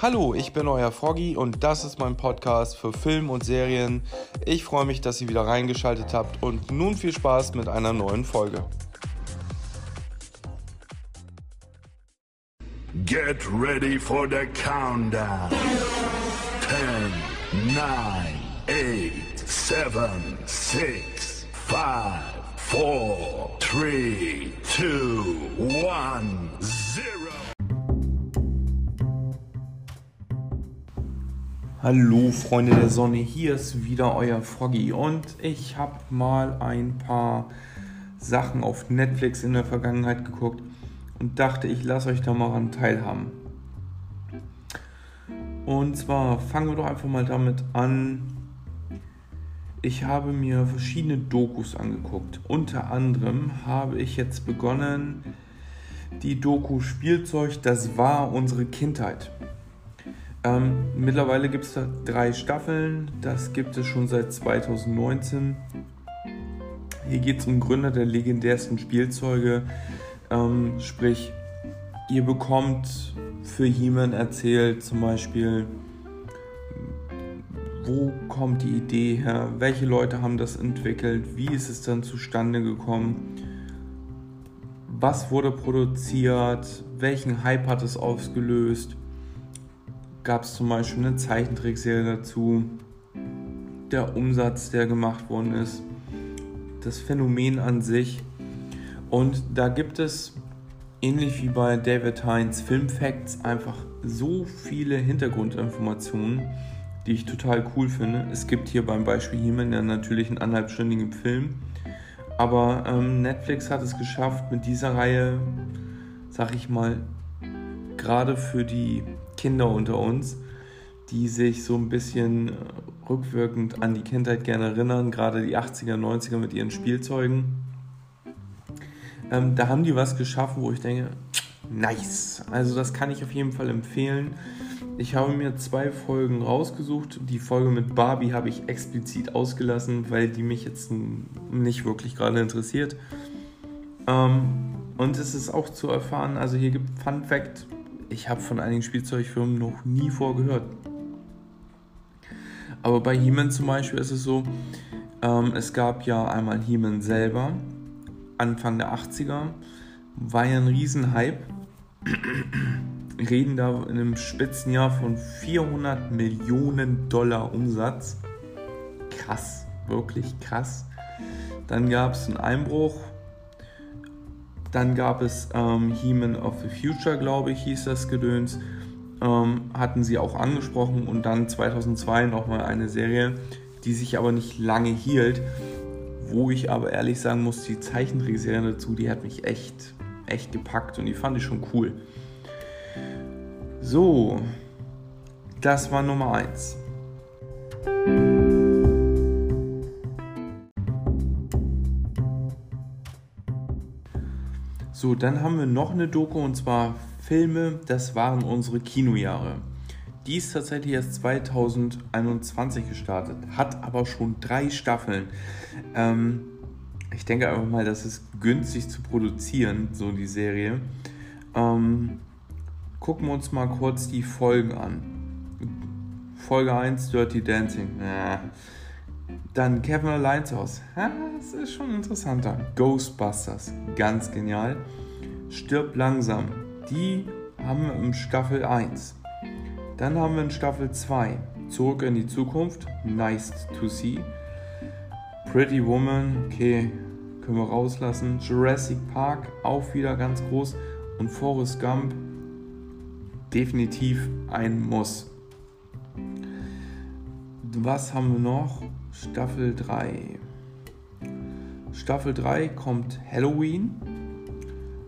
Hallo, ich bin euer Froggy und das ist mein Podcast für Film und Serien. Ich freue mich, dass ihr wieder reingeschaltet habt und nun viel Spaß mit einer neuen Folge. Get ready for the countdown. 10, 9, 8, 7, 6, 5, 4, 3, 2, 1, 0. Hallo Freunde der Sonne, hier ist wieder euer Froggy und ich habe mal ein paar Sachen auf Netflix in der Vergangenheit geguckt und dachte, ich lasse euch da mal ran teilhaben. Und zwar fangen wir doch einfach mal damit an. Ich habe mir verschiedene Dokus angeguckt. Unter anderem habe ich jetzt begonnen, die Doku Spielzeug, das war unsere Kindheit. Ähm, mittlerweile gibt es da drei Staffeln, das gibt es schon seit 2019. Hier geht es um Gründer der legendärsten Spielzeuge, ähm, sprich, ihr bekommt für He-Man erzählt zum Beispiel, wo kommt die Idee her, welche Leute haben das entwickelt, wie ist es dann zustande gekommen, was wurde produziert, welchen Hype hat es ausgelöst gab es zum Beispiel eine Zeichentrickserie dazu, der Umsatz, der gemacht worden ist, das Phänomen an sich. Und da gibt es, ähnlich wie bei David Hines Film Facts, einfach so viele Hintergrundinformationen, die ich total cool finde. Es gibt hier beim Beispiel He-Man ja natürlich einen anderthalbstündigen Film. Aber ähm, Netflix hat es geschafft, mit dieser Reihe, sag ich mal, gerade für die Kinder unter uns, die sich so ein bisschen äh, rückwirkend an die Kindheit gerne erinnern, gerade die 80er, 90er mit ihren Spielzeugen. Ähm, da haben die was geschaffen, wo ich denke, nice. Also das kann ich auf jeden Fall empfehlen. Ich habe mir zwei Folgen rausgesucht. Die Folge mit Barbie habe ich explizit ausgelassen, weil die mich jetzt nicht wirklich gerade interessiert. Ähm, und es ist auch zu erfahren, also hier gibt Fun Fact, ich habe von einigen Spielzeugfirmen noch nie vorgehört. Aber bei He-Man zum Beispiel ist es so, ähm, es gab ja einmal He-Man selber, Anfang der 80er, war ja ein Riesenhype. Reden da in einem Spitzenjahr von 400 Millionen Dollar Umsatz. Krass, wirklich krass. Dann gab es einen Einbruch dann gab es ähm, He-Man of the Future, glaube ich, hieß das Gedöns. Ähm, hatten sie auch angesprochen und dann 2002 nochmal eine Serie, die sich aber nicht lange hielt. Wo ich aber ehrlich sagen muss, die Zeichentrickserie dazu, die hat mich echt, echt gepackt und die fand ich schon cool. So, das war Nummer 1. So, dann haben wir noch eine Doku und zwar Filme, das waren unsere Kinojahre. Die ist tatsächlich erst 2021 gestartet, hat aber schon drei Staffeln. Ähm, ich denke einfach mal, das ist günstig zu produzieren, so die Serie. Ähm, gucken wir uns mal kurz die Folgen an. Folge 1, Dirty Dancing. Äh. Dann Kevin Alliance House. das ist schon interessanter. Ghostbusters. Ganz genial. Stirb langsam. Die haben wir in Staffel 1. Dann haben wir in Staffel 2 Zurück in die Zukunft. Nice to see. Pretty Woman. Okay, können wir rauslassen. Jurassic Park. Auch wieder ganz groß. Und Forrest Gump. Definitiv ein Muss. Was haben wir noch? Staffel 3. Staffel 3 kommt Halloween.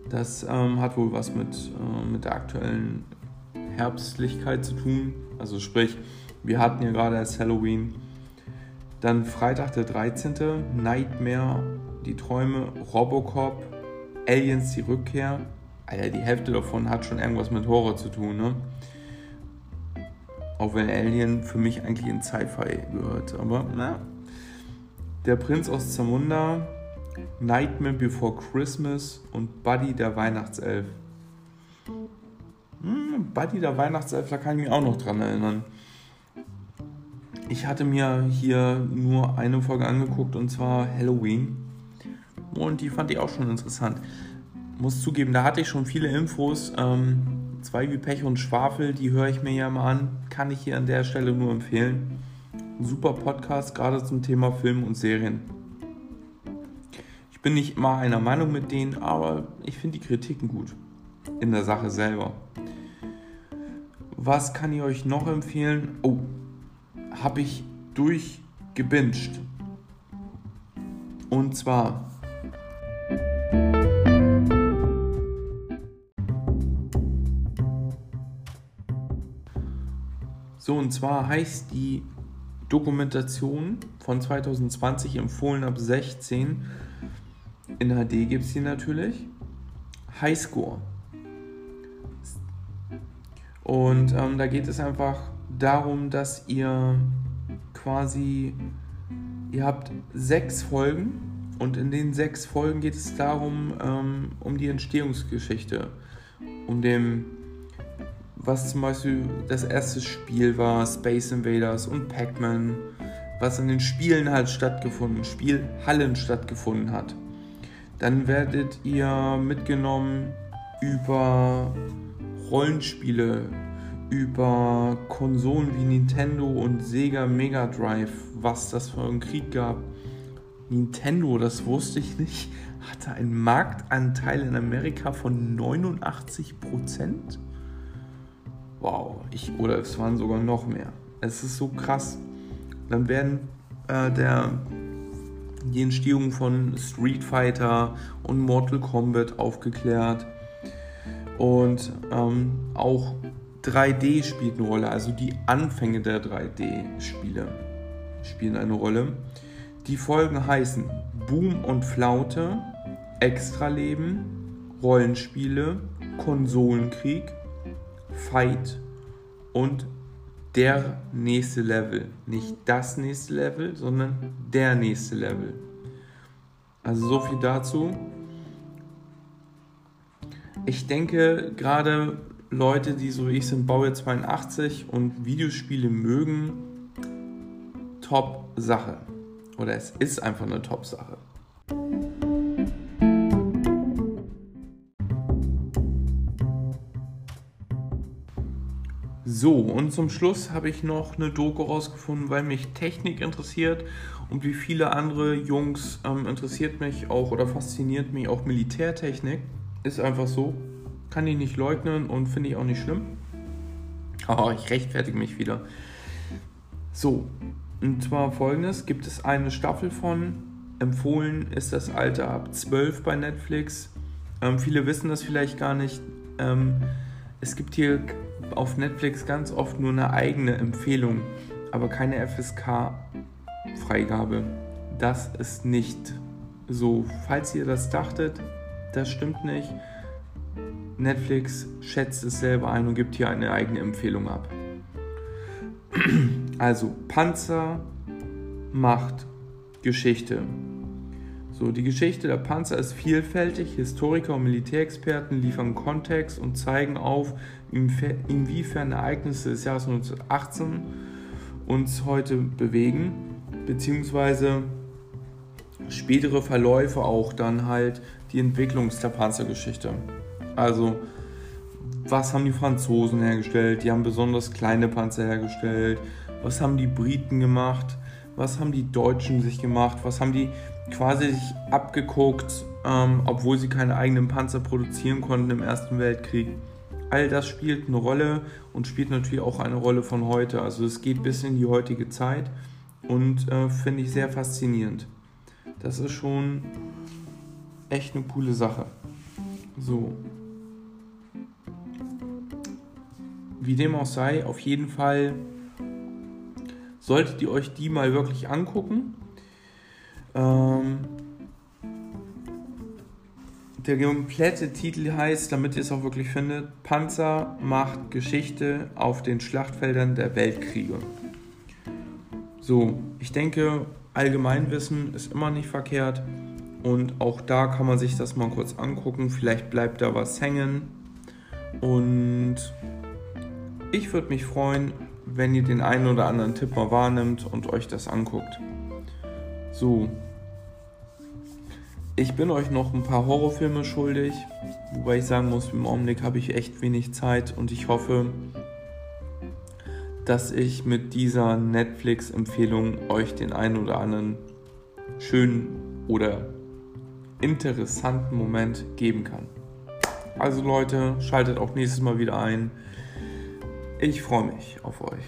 Das ähm, hat wohl was mit, äh, mit der aktuellen Herbstlichkeit zu tun. Also sprich, wir hatten ja gerade erst Halloween. Dann Freitag der 13. Nightmare, die Träume, Robocop, Aliens, die Rückkehr. Alter, die Hälfte davon hat schon irgendwas mit Horror zu tun, ne? Auch wenn Alien für mich eigentlich in Sci-Fi gehört. Aber na. Der Prinz aus Zamunda, Nightmare Before Christmas und Buddy der Weihnachtself. Hm, Buddy der Weihnachtself, da kann ich mich auch noch dran erinnern. Ich hatte mir hier nur eine Folge angeguckt und zwar Halloween. Und die fand ich auch schon interessant. Muss zugeben, da hatte ich schon viele Infos. Ähm, zwei wie Pech und Schwafel, die höre ich mir ja mal an. Kann ich hier an der Stelle nur empfehlen. super Podcast, gerade zum Thema Film und Serien. Ich bin nicht immer einer Meinung mit denen, aber ich finde die Kritiken gut. In der Sache selber. Was kann ich euch noch empfehlen? Oh, habe ich durchgebinged. Und zwar So, und zwar heißt die Dokumentation von 2020 empfohlen ab 16. In HD gibt es die natürlich. Highscore. Und ähm, da geht es einfach darum, dass ihr quasi, ihr habt sechs Folgen und in den sechs Folgen geht es darum, ähm, um die Entstehungsgeschichte, um dem, was zum Beispiel das erste Spiel war, Space Invaders und Pac-Man, was in den Spielen halt stattgefunden, Spielhallen stattgefunden hat. Dann werdet ihr mitgenommen über Rollenspiele, über Konsolen wie Nintendo und Sega Mega Drive, was das für einen Krieg gab. Nintendo, das wusste ich nicht, hatte einen Marktanteil in Amerika von 89%. Wow, ich, oder es waren sogar noch mehr. Es ist so krass. Dann werden äh, der, die Entstehung von Street Fighter und Mortal Kombat aufgeklärt. Und ähm, auch 3D spielt eine Rolle, also die Anfänge der 3D-Spiele spielen eine Rolle. Die Folgen heißen Boom und Flaute, Extraleben, Rollenspiele, Konsolenkrieg, Fight und der nächste Level. Nicht das nächste Level, sondern der nächste Level. Also so viel dazu. Ich denke, gerade Leute, die so wie ich sind, Baujahr 82 und Videospiele mögen, Top-Sache. Oder es ist einfach eine Top-Sache. So, und zum Schluss habe ich noch eine Doku rausgefunden, weil mich Technik interessiert und wie viele andere Jungs ähm, interessiert mich auch oder fasziniert mich auch Militärtechnik. Ist einfach so. Kann ich nicht leugnen und finde ich auch nicht schlimm. Aber ich rechtfertige mich wieder. So, und zwar folgendes: gibt es eine Staffel von. Empfohlen ist das Alter ab 12 bei Netflix. Ähm, viele wissen das vielleicht gar nicht. Ähm, es gibt hier auf Netflix ganz oft nur eine eigene Empfehlung, aber keine FSK-Freigabe. Das ist nicht so. Falls ihr das dachtet, das stimmt nicht. Netflix schätzt es selber ein und gibt hier eine eigene Empfehlung ab. Also Panzer macht Geschichte. So, die Geschichte der Panzer ist vielfältig. Historiker und Militärexperten liefern Kontext und zeigen auf, inwiefern Ereignisse des Jahres 1918 uns heute bewegen, beziehungsweise spätere Verläufe auch dann halt die Entwicklung der Panzergeschichte. Also, was haben die Franzosen hergestellt? Die haben besonders kleine Panzer hergestellt. Was haben die Briten gemacht? Was haben die Deutschen sich gemacht? Was haben die quasi sich abgeguckt, ähm, obwohl sie keine eigenen Panzer produzieren konnten im Ersten Weltkrieg? All das spielt eine Rolle und spielt natürlich auch eine Rolle von heute. Also es geht bis in die heutige Zeit und äh, finde ich sehr faszinierend. Das ist schon echt eine coole Sache. So, Wie dem auch sei, auf jeden Fall solltet ihr euch die mal wirklich angucken. Ähm, der komplette Titel heißt, damit ihr es auch wirklich findet, Panzer macht Geschichte auf den Schlachtfeldern der Weltkriege. So, ich denke, Allgemeinwissen ist immer nicht verkehrt und auch da kann man sich das mal kurz angucken. Vielleicht bleibt da was hängen Und ich würde mich freuen, wenn ihr den einen oder anderen Tipp mal wahrnimmt und euch das anguckt. So. Ich bin euch noch ein paar Horrorfilme schuldig, wobei ich sagen muss, im Augenblick habe ich echt wenig Zeit und ich hoffe, dass ich mit dieser Netflix-Empfehlung euch den einen oder anderen schönen oder interessanten Moment geben kann. Also Leute, schaltet auch nächstes Mal wieder ein. Ich freue mich auf euch.